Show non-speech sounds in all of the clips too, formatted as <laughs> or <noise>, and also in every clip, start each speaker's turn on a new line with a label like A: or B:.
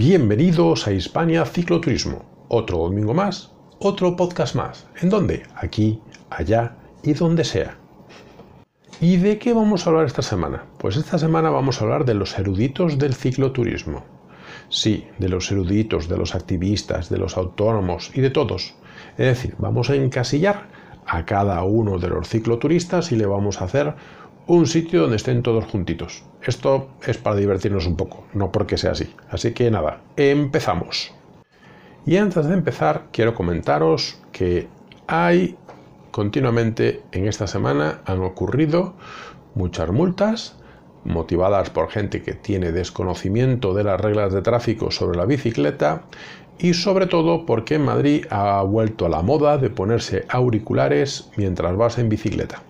A: Bienvenidos a Hispania Cicloturismo. Otro domingo más, otro podcast más. ¿En dónde? Aquí, allá y donde sea. ¿Y de qué vamos a hablar esta semana? Pues esta semana vamos a hablar de los eruditos del cicloturismo. Sí, de los eruditos, de los activistas, de los autónomos y de todos. Es decir, vamos a encasillar a cada uno de los cicloturistas y le vamos a hacer un sitio donde estén todos juntitos. Esto es para divertirnos un poco, no porque sea así. Así que nada, empezamos. Y antes de empezar, quiero comentaros que hay continuamente en esta semana han ocurrido muchas multas motivadas por gente que tiene desconocimiento de las reglas de tráfico sobre la bicicleta y sobre todo porque en Madrid ha vuelto a la moda de ponerse auriculares mientras vas en bicicleta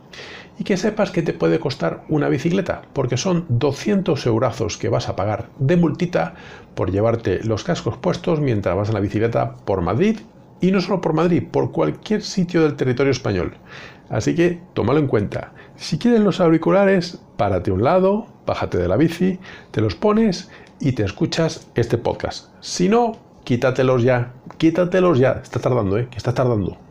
A: y que sepas que te puede costar una bicicleta, porque son 200 eurazos que vas a pagar de multita por llevarte los cascos puestos mientras vas en la bicicleta por Madrid y no solo por Madrid, por cualquier sitio del territorio español. Así que tómalo en cuenta. Si quieres los auriculares, párate un lado, bájate de la bici, te los pones y te escuchas este podcast. Si no, quítatelos ya, quítatelos ya. Está tardando, ¿eh? Que está tardando.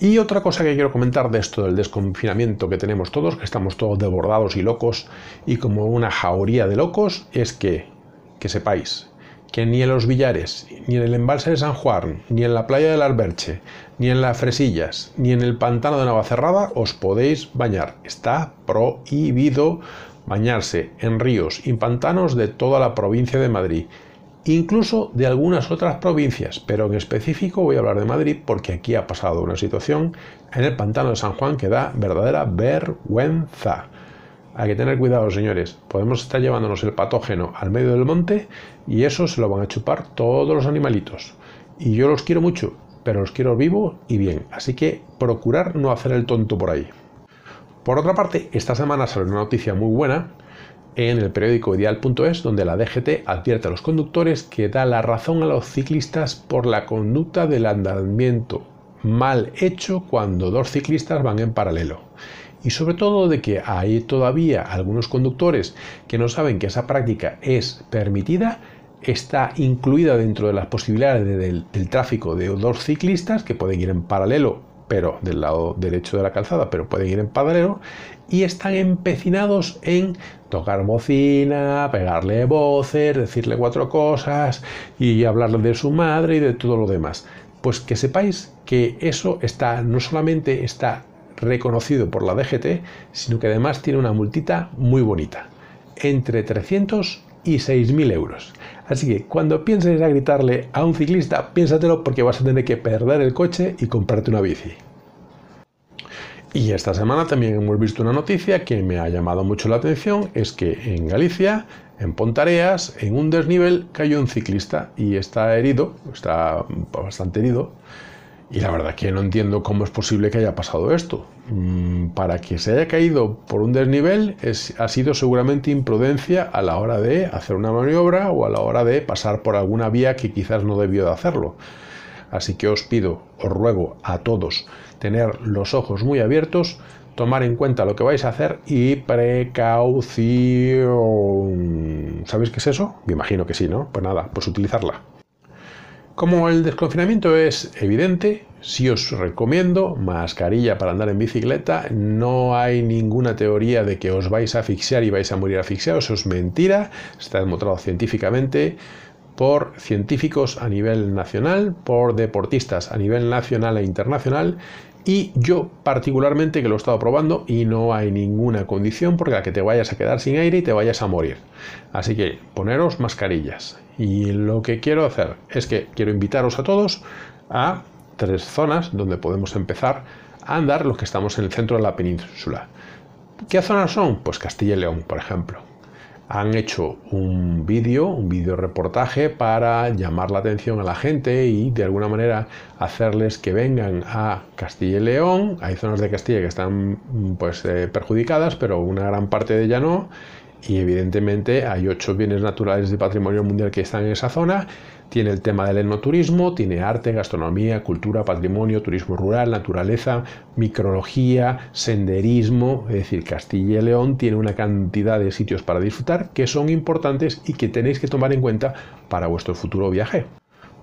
A: Y otra cosa que quiero comentar de esto del desconfinamiento que tenemos todos, que estamos todos desbordados y locos y como una jauría de locos, es que, que sepáis que ni en los Villares, ni en el embalse de San Juan, ni en la playa del Alberche, ni en las Fresillas, ni en el pantano de Navacerrada os podéis bañar. Está prohibido bañarse en ríos y pantanos de toda la provincia de Madrid incluso de algunas otras provincias, pero en específico voy a hablar de Madrid porque aquí ha pasado una situación en el pantano de San Juan que da verdadera vergüenza. Hay que tener cuidado, señores. Podemos estar llevándonos el patógeno al medio del monte y eso se lo van a chupar todos los animalitos. Y yo los quiero mucho, pero los quiero vivo y bien. Así que procurar no hacer el tonto por ahí. Por otra parte, esta semana sale una noticia muy buena en el periódico ideal.es, donde la DGT advierte a los conductores que da la razón a los ciclistas por la conducta del andamiento mal hecho cuando dos ciclistas van en paralelo. Y sobre todo de que hay todavía algunos conductores que no saben que esa práctica es permitida, está incluida dentro de las posibilidades del, del tráfico de dos ciclistas que pueden ir en paralelo pero del lado derecho de la calzada, pero pueden ir en paralelo y están empecinados en tocar bocina, pegarle voces, decirle cuatro cosas y hablarle de su madre y de todo lo demás. Pues que sepáis que eso está no solamente está reconocido por la DGT, sino que además tiene una multita muy bonita, entre 300 y 6.000 euros. Así que cuando pienses a gritarle a un ciclista, piénsatelo porque vas a tener que perder el coche y comprarte una bici. Y esta semana también hemos visto una noticia que me ha llamado mucho la atención, es que en Galicia, en Pontareas, en un desnivel cayó un ciclista y está herido, está bastante herido, y la verdad que no entiendo cómo es posible que haya pasado esto. Mm, para que se haya caído por un desnivel ha sido seguramente imprudencia a la hora de hacer una maniobra o a la hora de pasar por alguna vía que quizás no debió de hacerlo. Así que os pido, os ruego a todos tener los ojos muy abiertos, tomar en cuenta lo que vais a hacer y precaución. ¿Sabéis qué es eso? Me imagino que sí, ¿no? Pues nada, pues utilizarla. Como el desconfinamiento es evidente, sí os recomiendo mascarilla para andar en bicicleta. No hay ninguna teoría de que os vais a asfixiar y vais a morir asfixiados. Eso es mentira. Está demostrado científicamente por científicos a nivel nacional, por deportistas a nivel nacional e internacional y yo particularmente que lo he estado probando y no hay ninguna condición por la que te vayas a quedar sin aire y te vayas a morir. Así que poneros mascarillas. Y lo que quiero hacer es que quiero invitaros a todos a tres zonas donde podemos empezar a andar los que estamos en el centro de la península. ¿Qué zonas son? Pues Castilla y León, por ejemplo han hecho un vídeo, un vídeo reportaje para llamar la atención a la gente y de alguna manera hacerles que vengan a Castilla y León. Hay zonas de Castilla que están pues eh, perjudicadas, pero una gran parte de ella no. Y evidentemente hay ocho bienes naturales de patrimonio mundial que están en esa zona. Tiene el tema del enoturismo, tiene arte, gastronomía, cultura, patrimonio, turismo rural, naturaleza, micrología, senderismo. Es decir, Castilla y León tiene una cantidad de sitios para disfrutar que son importantes y que tenéis que tomar en cuenta para vuestro futuro viaje.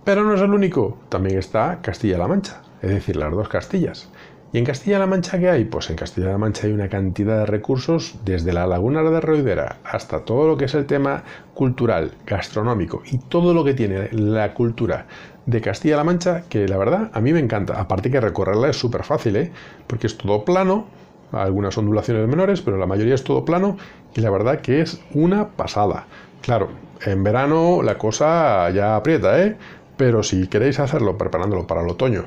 A: Pero no es el único, también está Castilla-La Mancha, es decir, las dos Castillas. ¿Y en Castilla-La Mancha qué hay? Pues en Castilla-La Mancha hay una cantidad de recursos, desde la laguna de Roidera hasta todo lo que es el tema cultural, gastronómico y todo lo que tiene la cultura de Castilla-La Mancha, que la verdad a mí me encanta. Aparte que recorrerla es súper fácil, ¿eh? porque es todo plano, algunas ondulaciones menores, pero la mayoría es todo plano y la verdad que es una pasada. Claro, en verano la cosa ya aprieta, ¿eh? Pero si queréis hacerlo preparándolo para el otoño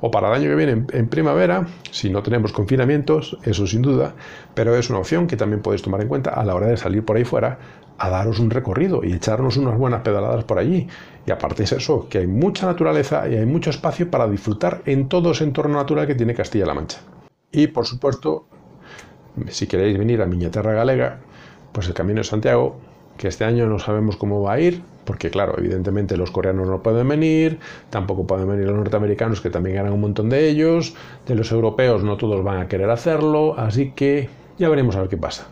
A: o para el año que viene en, primavera, si no tenemos confinamientos, eso sin duda, pero es una opción que también podéis tomar en cuenta a la hora de salir por ahí fuera a daros un recorrido y echarnos unas buenas pedaladas por allí. Y aparte es eso, que hay mucha naturaleza y hay mucho espacio para disfrutar en todo ese entorno natural que tiene Castilla-La Mancha. Y por supuesto, si queréis venir a Miñaterra Galega, pues el Camino de Santiago, que este año no sabemos cómo va a ir, porque claro, evidentemente los coreanos no pueden venir, tampoco pueden venir los norteamericanos, que también ganan un montón de ellos, de los europeos no todos van a querer hacerlo, así que ya veremos a ver qué pasa.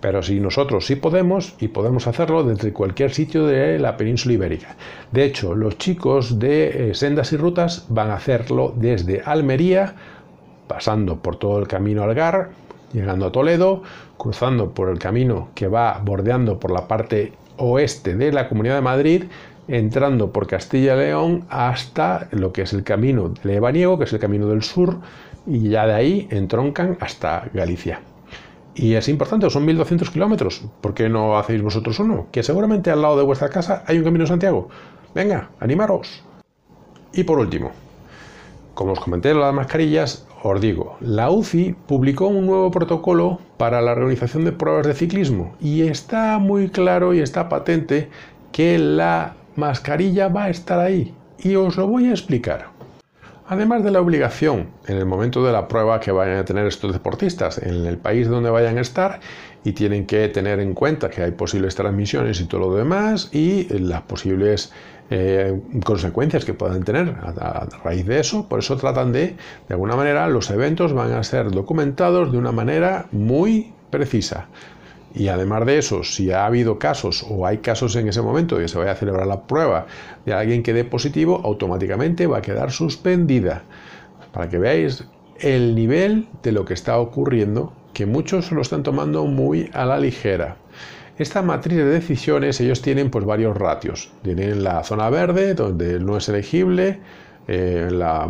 A: Pero si nosotros sí podemos, y podemos hacerlo desde cualquier sitio de la península ibérica. De hecho, los chicos de eh, Sendas y Rutas van a hacerlo desde Almería, pasando por todo el camino Algar, llegando a Toledo, cruzando por el camino que va bordeando por la parte oeste de la Comunidad de Madrid, entrando por Castilla y León hasta lo que es el camino de Lebaniego, que es el camino del sur, y ya de ahí entroncan hasta Galicia. Y es importante, son 1200 kilómetros. ¿Por qué no hacéis vosotros uno? Que seguramente al lado de vuestra casa hay un camino de Santiago. Venga, animaros. Y por último, como os comenté las mascarillas, os digo, la UCI publicó un nuevo protocolo para la organización de pruebas de ciclismo y está muy claro y está patente que la mascarilla va a estar ahí y os lo voy a explicar. Además de la obligación en el momento de la prueba que vayan a tener estos deportistas en el país donde vayan a estar y tienen que tener en cuenta que hay posibles transmisiones y todo lo demás y las posibles eh, consecuencias que puedan tener a, raíz de eso. Por eso tratan de, de alguna manera, los eventos van a ser documentados de una manera muy precisa. Y además de eso, si ha habido casos o hay casos en ese momento que se vaya a celebrar la prueba de alguien que dé positivo, automáticamente va a quedar suspendida. Para que veáis el nivel de lo que está ocurriendo, que muchos lo están tomando muy a la ligera. Esta matriz de decisiones, ellos tienen pues varios ratios. Tienen la zona verde, donde no es elegible, eh, la,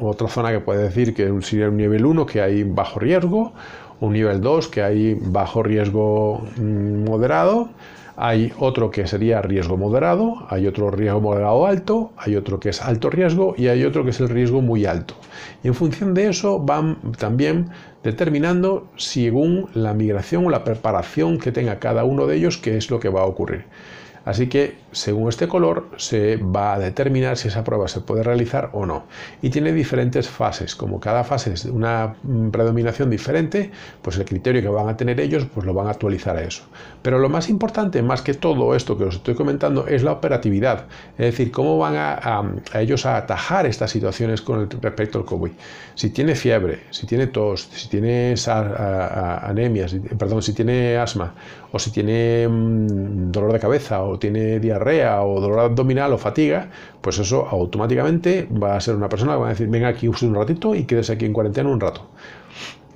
A: otra zona que puede decir que sería un nivel 1, que hay bajo riesgo, un nivel 2 que hay bajo riesgo mm, moderado, hay otro que sería riesgo moderado, hay otro riesgo moderado alto, hay otro que es alto riesgo y hay otro que es el riesgo muy alto. Y en función de eso van también determinando según la migración o la preparación que tenga cada uno de ellos qué es lo que va a ocurrir. Así que según este color se va a determinar si esa prueba se puede realizar o no. Y tiene diferentes fases. Como cada fase es una mm, predominación diferente, pues el criterio que van a tener ellos pues lo van a actualizar a eso. Pero lo más importante, más que todo esto que os estoy comentando, es la operatividad. Es decir, cómo van a, ellos a atajar estas situaciones con respecto al COVID. Si tiene fiebre, si tiene tos, si tiene anemia, perdón, si tiene asma, o si tiene mm, dolor de cabeza, o tiene diarrea o dolor abdominal o fatiga, pues eso automáticamente va a ser una persona que va a decir, venga aquí un ratito y quédese aquí en cuarentena un rato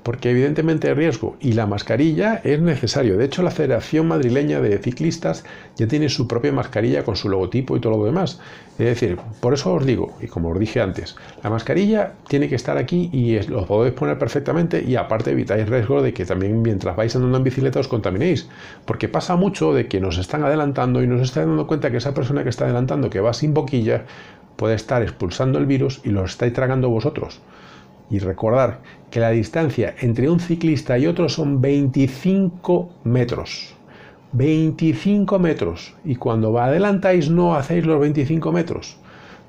A: porque evidentemente hay riesgo y la mascarilla es necesario. De hecho, la Federación Madrileña de Ciclistas ya tiene su propia mascarilla con su logotipo y todo lo demás. Es decir, por eso os digo, y como os dije antes, la mascarilla tiene que estar aquí y lo podéis poner perfectamente y aparte evitáis riesgo de que también mientras vais andando en bicicleta os contaminéis. Porque pasa mucho de que nos están adelantando y nos están dando cuenta que esa persona que está adelantando, que va sin boquilla, puede estar expulsando el virus y lo estáis tragando vosotros. Y recordar que la distancia entre un ciclista y otro son 25 metros. 25 metros. Y cuando adelantáis no hacéis los 25 metros.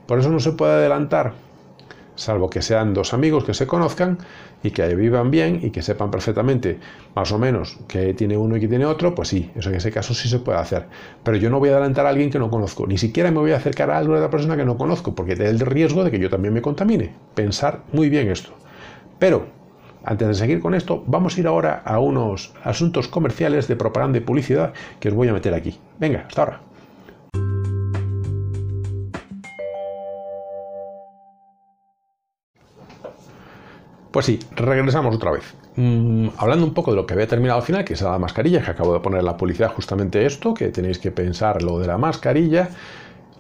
A: Por eso no se puede adelantar. Salvo que sean dos amigos que se conozcan y que vivan bien y que sepan perfectamente más o menos que tiene uno y que tiene otro, pues sí, eso en ese caso sí se puede hacer. Pero yo no voy a adelantar a alguien que no conozco, ni siquiera me voy a acercar a alguna persona que no conozco, porque hay el riesgo de que yo también me contamine. Pensar muy bien esto. Pero, antes de seguir con esto, vamos a ir ahora a unos asuntos comerciales de propaganda y publicidad que os voy a meter aquí. Venga, hasta ahora. Pues sí, regresamos otra vez. Mm, hablando un poco de lo que había terminado al final, que es la mascarilla, que acabo de poner la publicidad justamente esto, que tenéis que pensar lo de la mascarilla,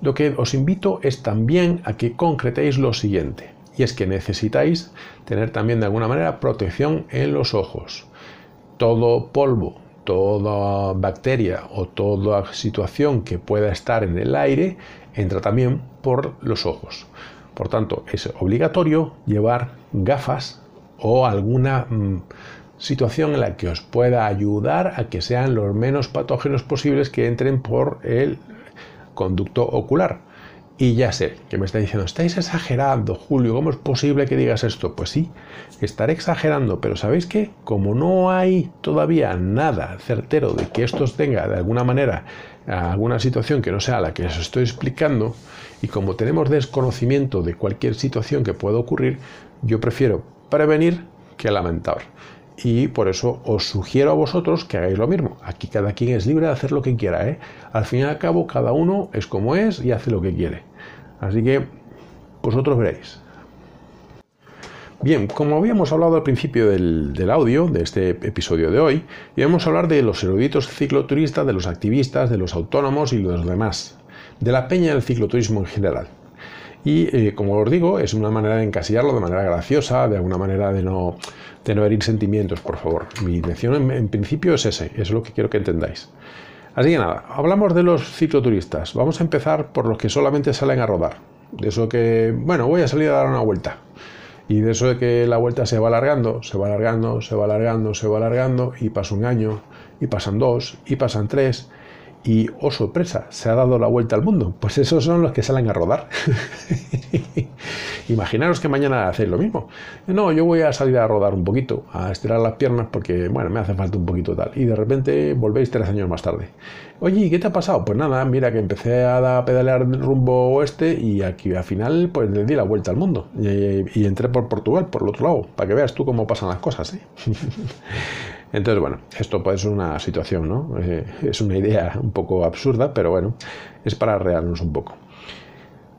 A: lo que os invito es también a que concretéis lo siguiente, y es que necesitáis tener también de alguna manera protección en los ojos. Todo polvo, toda bacteria o toda situación que pueda estar en el aire entra también por los ojos. Por tanto, es obligatorio llevar gafas o alguna mm, situación en la que os pueda ayudar a que sean los menos patógenos posibles que entren por el conducto ocular. Y ya sé que me está diciendo, estáis exagerando, Julio, ¿cómo es posible que digas esto? Pues sí, estaré exagerando, pero ¿sabéis qué? Como no hay todavía nada certero de que esto tenga de alguna manera alguna situación que no sea la que os estoy explicando, y como tenemos desconocimiento de cualquier situación que pueda ocurrir, yo prefiero prevenir que lamentar. Y por eso os sugiero a vosotros que hagáis lo mismo. Aquí cada quien es libre de hacer lo que quiera. ¿eh? Al fin y al cabo, cada uno es como es y hace lo que quiere. Así que vosotros veréis. Bien, como habíamos hablado al principio del, del, audio, de este episodio de hoy, íbamos a hablar de los eruditos cicloturistas, de los activistas, de los autónomos y los demás, de la peña del cicloturismo en general. Y eh, como os digo, es una manera de encasillarlo de manera graciosa, de alguna manera de no, de no herir sentimientos, por favor. Mi intención en, principio es ese, es lo que quiero que entendáis. Así que nada, hablamos de los cicloturistas. Vamos a empezar por los que solamente salen a rodar. De eso que, bueno, voy a salir a dar una vuelta. Y de eso de que la vuelta se va alargando, se va alargando, se va alargando, se va alargando, y pasa un año, y pasan dos, y pasan tres, y, oh sorpresa, se ha dado la vuelta al mundo. Pues esos son los que salen a rodar. <laughs> Imaginaros que mañana hacéis lo mismo. No, yo voy a salir a rodar un poquito, a estirar las piernas porque, bueno, me hace falta un poquito tal. Y de repente volvéis tres años más tarde. Oye, ¿qué te ha pasado? Pues nada, mira que empecé a pedalear rumbo oeste y aquí al final pues le di la vuelta al mundo. Y, entré por Portugal, por el otro lado, para que veas tú cómo pasan las cosas. ¿eh? <laughs> Entonces, bueno, esto puede ser una situación, ¿no? Eh, es una idea un poco absurda, pero bueno, es para rearnos un poco.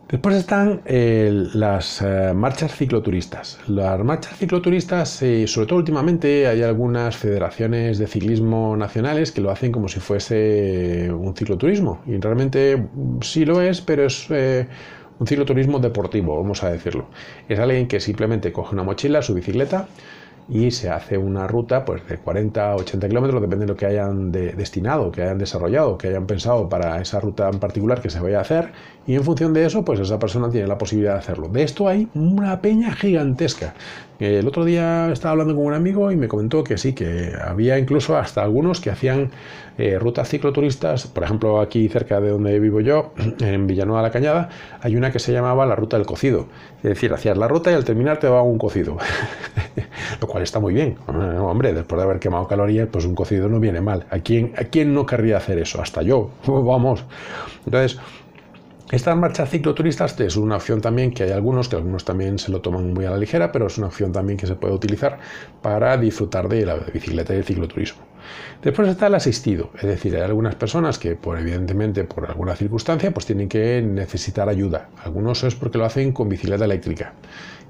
A: Después están eh, las eh, marchas cicloturistas. Las marchas cicloturistas, sobre todo últimamente, hay algunas federaciones de ciclismo nacionales que lo hacen como si fuese un cicloturismo. Y realmente sí lo es, pero es un cicloturismo deportivo, vamos a decirlo. Es alguien que simplemente coge una mochila, su bicicleta, y se hace una ruta pues, de 40 a 80 kilómetros, depende de lo que hayan destinado, que hayan desarrollado, que hayan pensado para esa ruta en particular que se vaya a hacer, y en función de eso, pues esa persona tiene la posibilidad de hacerlo. De esto hay una peña gigantesca. El otro día estaba hablando con un amigo y me comentó que sí, que había incluso hasta algunos que hacían eh, rutas cicloturistas, por ejemplo, aquí cerca de donde vivo yo, <clears throat> en Villanueva la Cañada, hay una que se llamaba la ruta del cocido. Es decir, hacías la ruta y al terminar te va un cocido. <laughs> Lo cual está muy bien. Hombre, después de haber quemado calorías, pues un cocido no viene mal. ¿A quién, a quién no querría hacer eso? Hasta yo. <laughs> Vamos. Entonces, estas marchas cicloturistas es una opción también que hay algunos, que algunos también se lo toman muy a la ligera, pero es una opción también que se puede utilizar para disfrutar de la bicicleta y el cicloturismo. Después está el asistido, es decir, hay algunas personas que, por evidentemente, por alguna circunstancia, pues tienen que necesitar ayuda. Algunos es porque lo hacen con bicicleta eléctrica.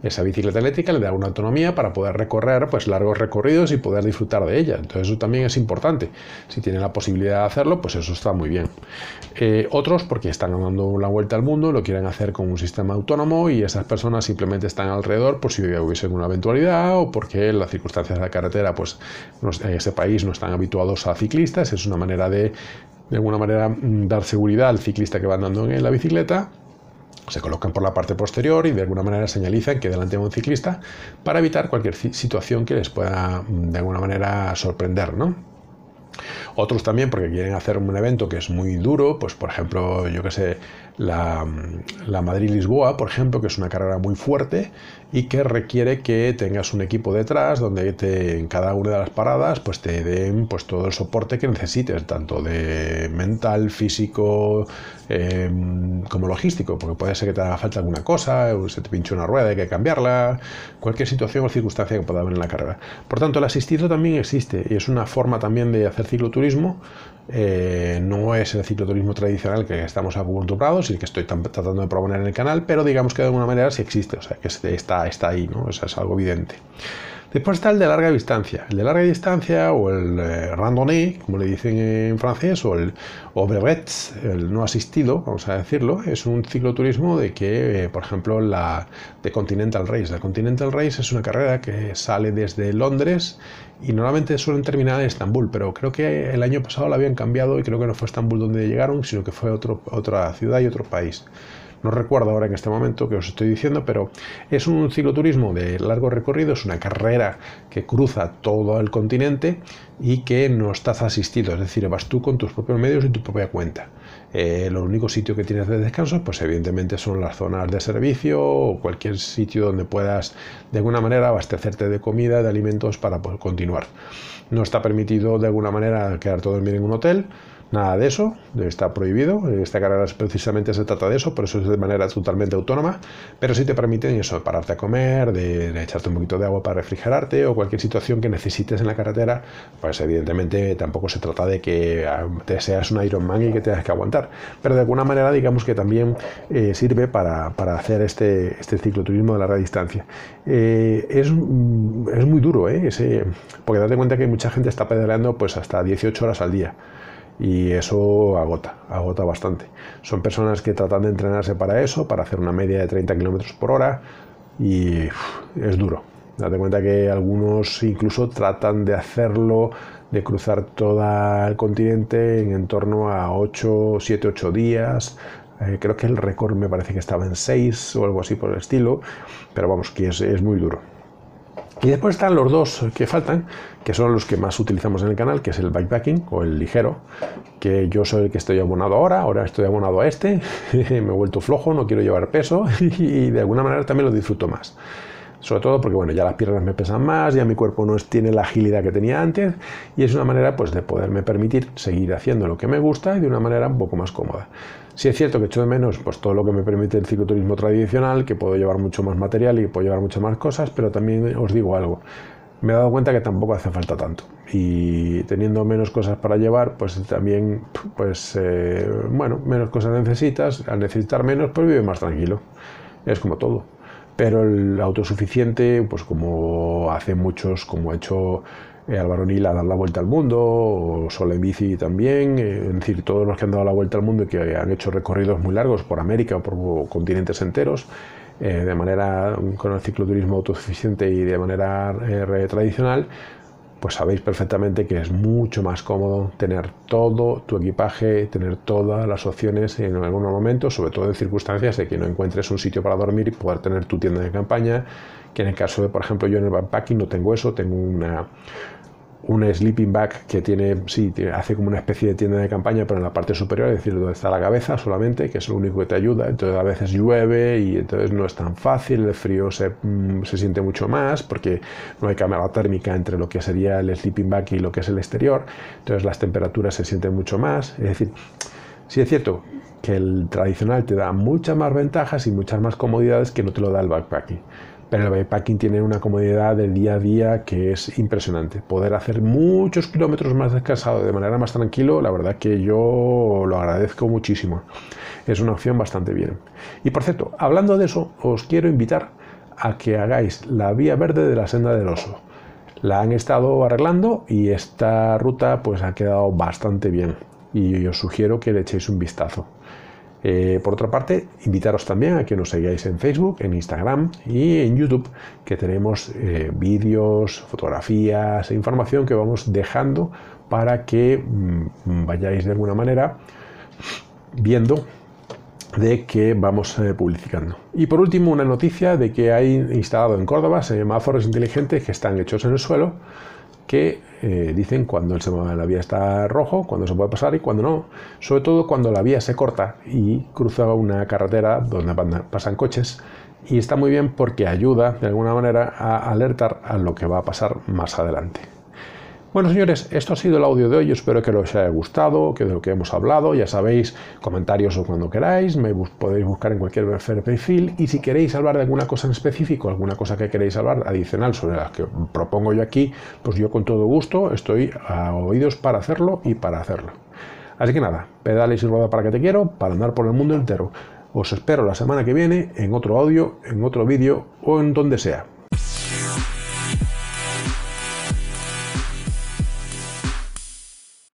A: Esa bicicleta eléctrica le da una autonomía para poder recorrer pues, largos recorridos y poder disfrutar de ella. Entonces eso también es importante. Si tienen la posibilidad de hacerlo, pues eso está muy bien. Eh, otros porque están dando la vuelta al mundo, lo quieren hacer con un sistema autónomo y esas personas simplemente están alrededor por si hubiese alguna eventualidad o porque las circunstancias de la carretera, pues en ese país no están habituados a ciclistas. Es una manera de, de alguna manera, mm, dar seguridad al ciclista que va andando en la bicicleta se colocan por la parte posterior y de alguna manera señalizan que delante de un ciclista para evitar cualquier situación que les pueda mm, de alguna manera sorprender, ¿no? Otros también porque quieren hacer un evento que es muy duro, pues por ejemplo, yo que sé, la, la Madrid-Lisboa, por ejemplo, que es una carrera muy fuerte y que requiere que tengas un equipo detrás donde te, en cada una de las paradas pues te den pues todo el soporte que necesites, tanto de mental, físico, em, como logístico, porque puede ser que te haga falta alguna cosa, se te pinche una rueda, hay que cambiarla, cualquier situación o circunstancia que pueda haber en la carrera. Por tanto, el asistido también existe y es una forma también de hacer cicloturismo eh, no es el cicloturismo tradicional que estamos acostumbrados y que estoy tratando de proponer en el canal, pero digamos que de alguna manera sí existe, o sea, que está, está ahí, ¿no? Eso es algo evidente. Después está el de larga distancia. El de larga distancia o el eh, como le dicen en francés, o el overretz, el no asistido, vamos a decirlo, es un cicloturismo de que, eh, por ejemplo, la de Continental Race. La Continental Race es una carrera que sale desde Londres y normalmente suelen terminar en Estambul, pero creo que el año pasado la habían cambiado y creo que no fue Estambul donde llegaron, sino que fue otro, otra ciudad y otro país. No recuerdo ahora en este momento que os estoy diciendo, pero es un cicloturismo de largo recorrido, es una carrera que cruza todo el continente y que no estás asistido, es decir, vas tú con tus propios medios y tu propia cuenta. Eh, los únicos sitios que tienes de descanso, pues evidentemente son las zonas de servicio o cualquier sitio donde puedas de alguna manera abastecerte de comida, de alimentos para poder continuar. No está permitido de alguna manera quedar todo el día en un hotel Nada de eso, está prohibido. Esta carrera precisamente se trata de eso, por eso es de manera totalmente autónoma, pero sí te permiten eso, pararte a comer, de, echarte un poquito de agua para refrigerarte o cualquier situación que necesites en la carretera, pues evidentemente tampoco se trata de que ah, te seas un Ironman y que tengas que aguantar, pero de alguna manera digamos que también eh, sirve para, hacer este, este cicloturismo de larga distancia. Eh, es, mm, es, muy duro, ¿eh? Porque date cuenta que mucha gente está pedaleando pues hasta 18 horas al día y eso agota, agota bastante. Son personas que tratan de entrenarse para eso, para hacer una media de 30 kilómetros por hora y es duro. Date cuenta que algunos incluso tratan de hacerlo, de cruzar todo el continente en, torno a 8, 7, 8 días. Eh, creo que el récord me parece que estaba en 6 o algo así por el estilo, pero vamos, que es, es muy duro. Y después están los dos que faltan, que son los que más utilizamos en el canal, que es el bikepacking o el ligero, que yo soy el que estoy abonado ahora, ahora estoy abonado a este, <laughs> me he vuelto flojo, no quiero llevar peso <laughs> y de alguna manera también lo disfruto más. Sobre todo porque bueno, ya las piernas me pesan más, ya mi cuerpo no tiene la agilidad que tenía antes y es una manera pues de poderme permitir seguir haciendo lo que me gusta y de una manera un poco más cómoda. Sí es cierto que echo de menos pues, todo lo que me permite el cicloturismo tradicional, que puedo llevar mucho más material y puedo llevar muchas más cosas, pero también os digo algo, me he dado cuenta que tampoco hace falta tanto. Y teniendo menos cosas para llevar, pues también, pues, eh, bueno, menos cosas necesitas, al necesitar menos, pues vive más tranquilo. Es como todo. Pero el autosuficiente, pues como hace muchos, como ha hecho eh, Álvaro Nil a dar la vuelta al mundo, o Sol Bici también, eh, es decir, todos los que han dado la vuelta al mundo y que han hecho recorridos muy largos por América o por continentes enteros, eh, de manera con el cicloturismo autosuficiente y de manera tradicional, pues sabéis perfectamente que es mucho más cómodo tener todo tu equipaje, tener todas las opciones en algún momento, sobre todo en circunstancias de que no encuentres un sitio para dormir y poder tener tu tienda de campaña, que en el caso de, por ejemplo, yo en el backpacking no tengo eso, tengo una, un sleeping bag que tiene, sí, hace como una especie de tienda de campaña, pero en la parte superior, es decir, donde está la cabeza solamente, que es lo único que te ayuda. Entonces a veces llueve y entonces no es tan fácil, el frío se, mm, se siente mucho más porque no hay cámara térmica entre lo que sería el sleeping bag y lo que es el exterior. Entonces las temperaturas se sienten mucho más. Es decir, sí es cierto que el tradicional te da muchas más ventajas y muchas más comodidades que no te lo da el backpacking. Pero el bikepacking tiene una comodidad del día a día que es impresionante. Poder hacer muchos kilómetros más descansado de manera más tranquilo, la verdad que yo lo agradezco muchísimo. Es una opción bastante bien. Y por cierto, hablando de eso, os quiero invitar a que hagáis la vía verde de la senda del oso. La han estado arreglando y esta ruta pues ha quedado bastante bien y os sugiero que le echéis un vistazo. Eh, por otra parte, invitaros también a que nos sigáis en Facebook, en Instagram y en YouTube, que tenemos eh, vídeos, fotografías e información que vamos dejando para que mm, vayáis de alguna manera viendo de que vamos eh, publicando. Y por último, una noticia de que hay instalado en Córdoba semáforos inteligentes que están hechos en el suelo que eh, dicen cuando el semáforo la vía está rojo, cuando se puede pasar y cuando no. Sobre todo cuando la vía se corta y cruza una carretera donde pasan coches. Y está muy bien porque ayuda de alguna manera a alertar a lo que va a pasar más adelante. Bueno, señores, esto ha sido el audio de hoy. Espero que os haya gustado, que de lo que hemos hablado, ya sabéis, comentarios o cuando queráis, me podéis buscar en cualquier perfil. Y si queréis hablar de alguna cosa en específico, alguna cosa que queréis hablar adicional sobre las que propongo yo aquí, pues yo con todo gusto estoy a oídos para hacerlo y para hacerlo. Así que nada, pedales y rueda para que te quiero, para andar por el mundo entero. Os espero la semana que viene en otro audio, en otro vídeo o en donde sea.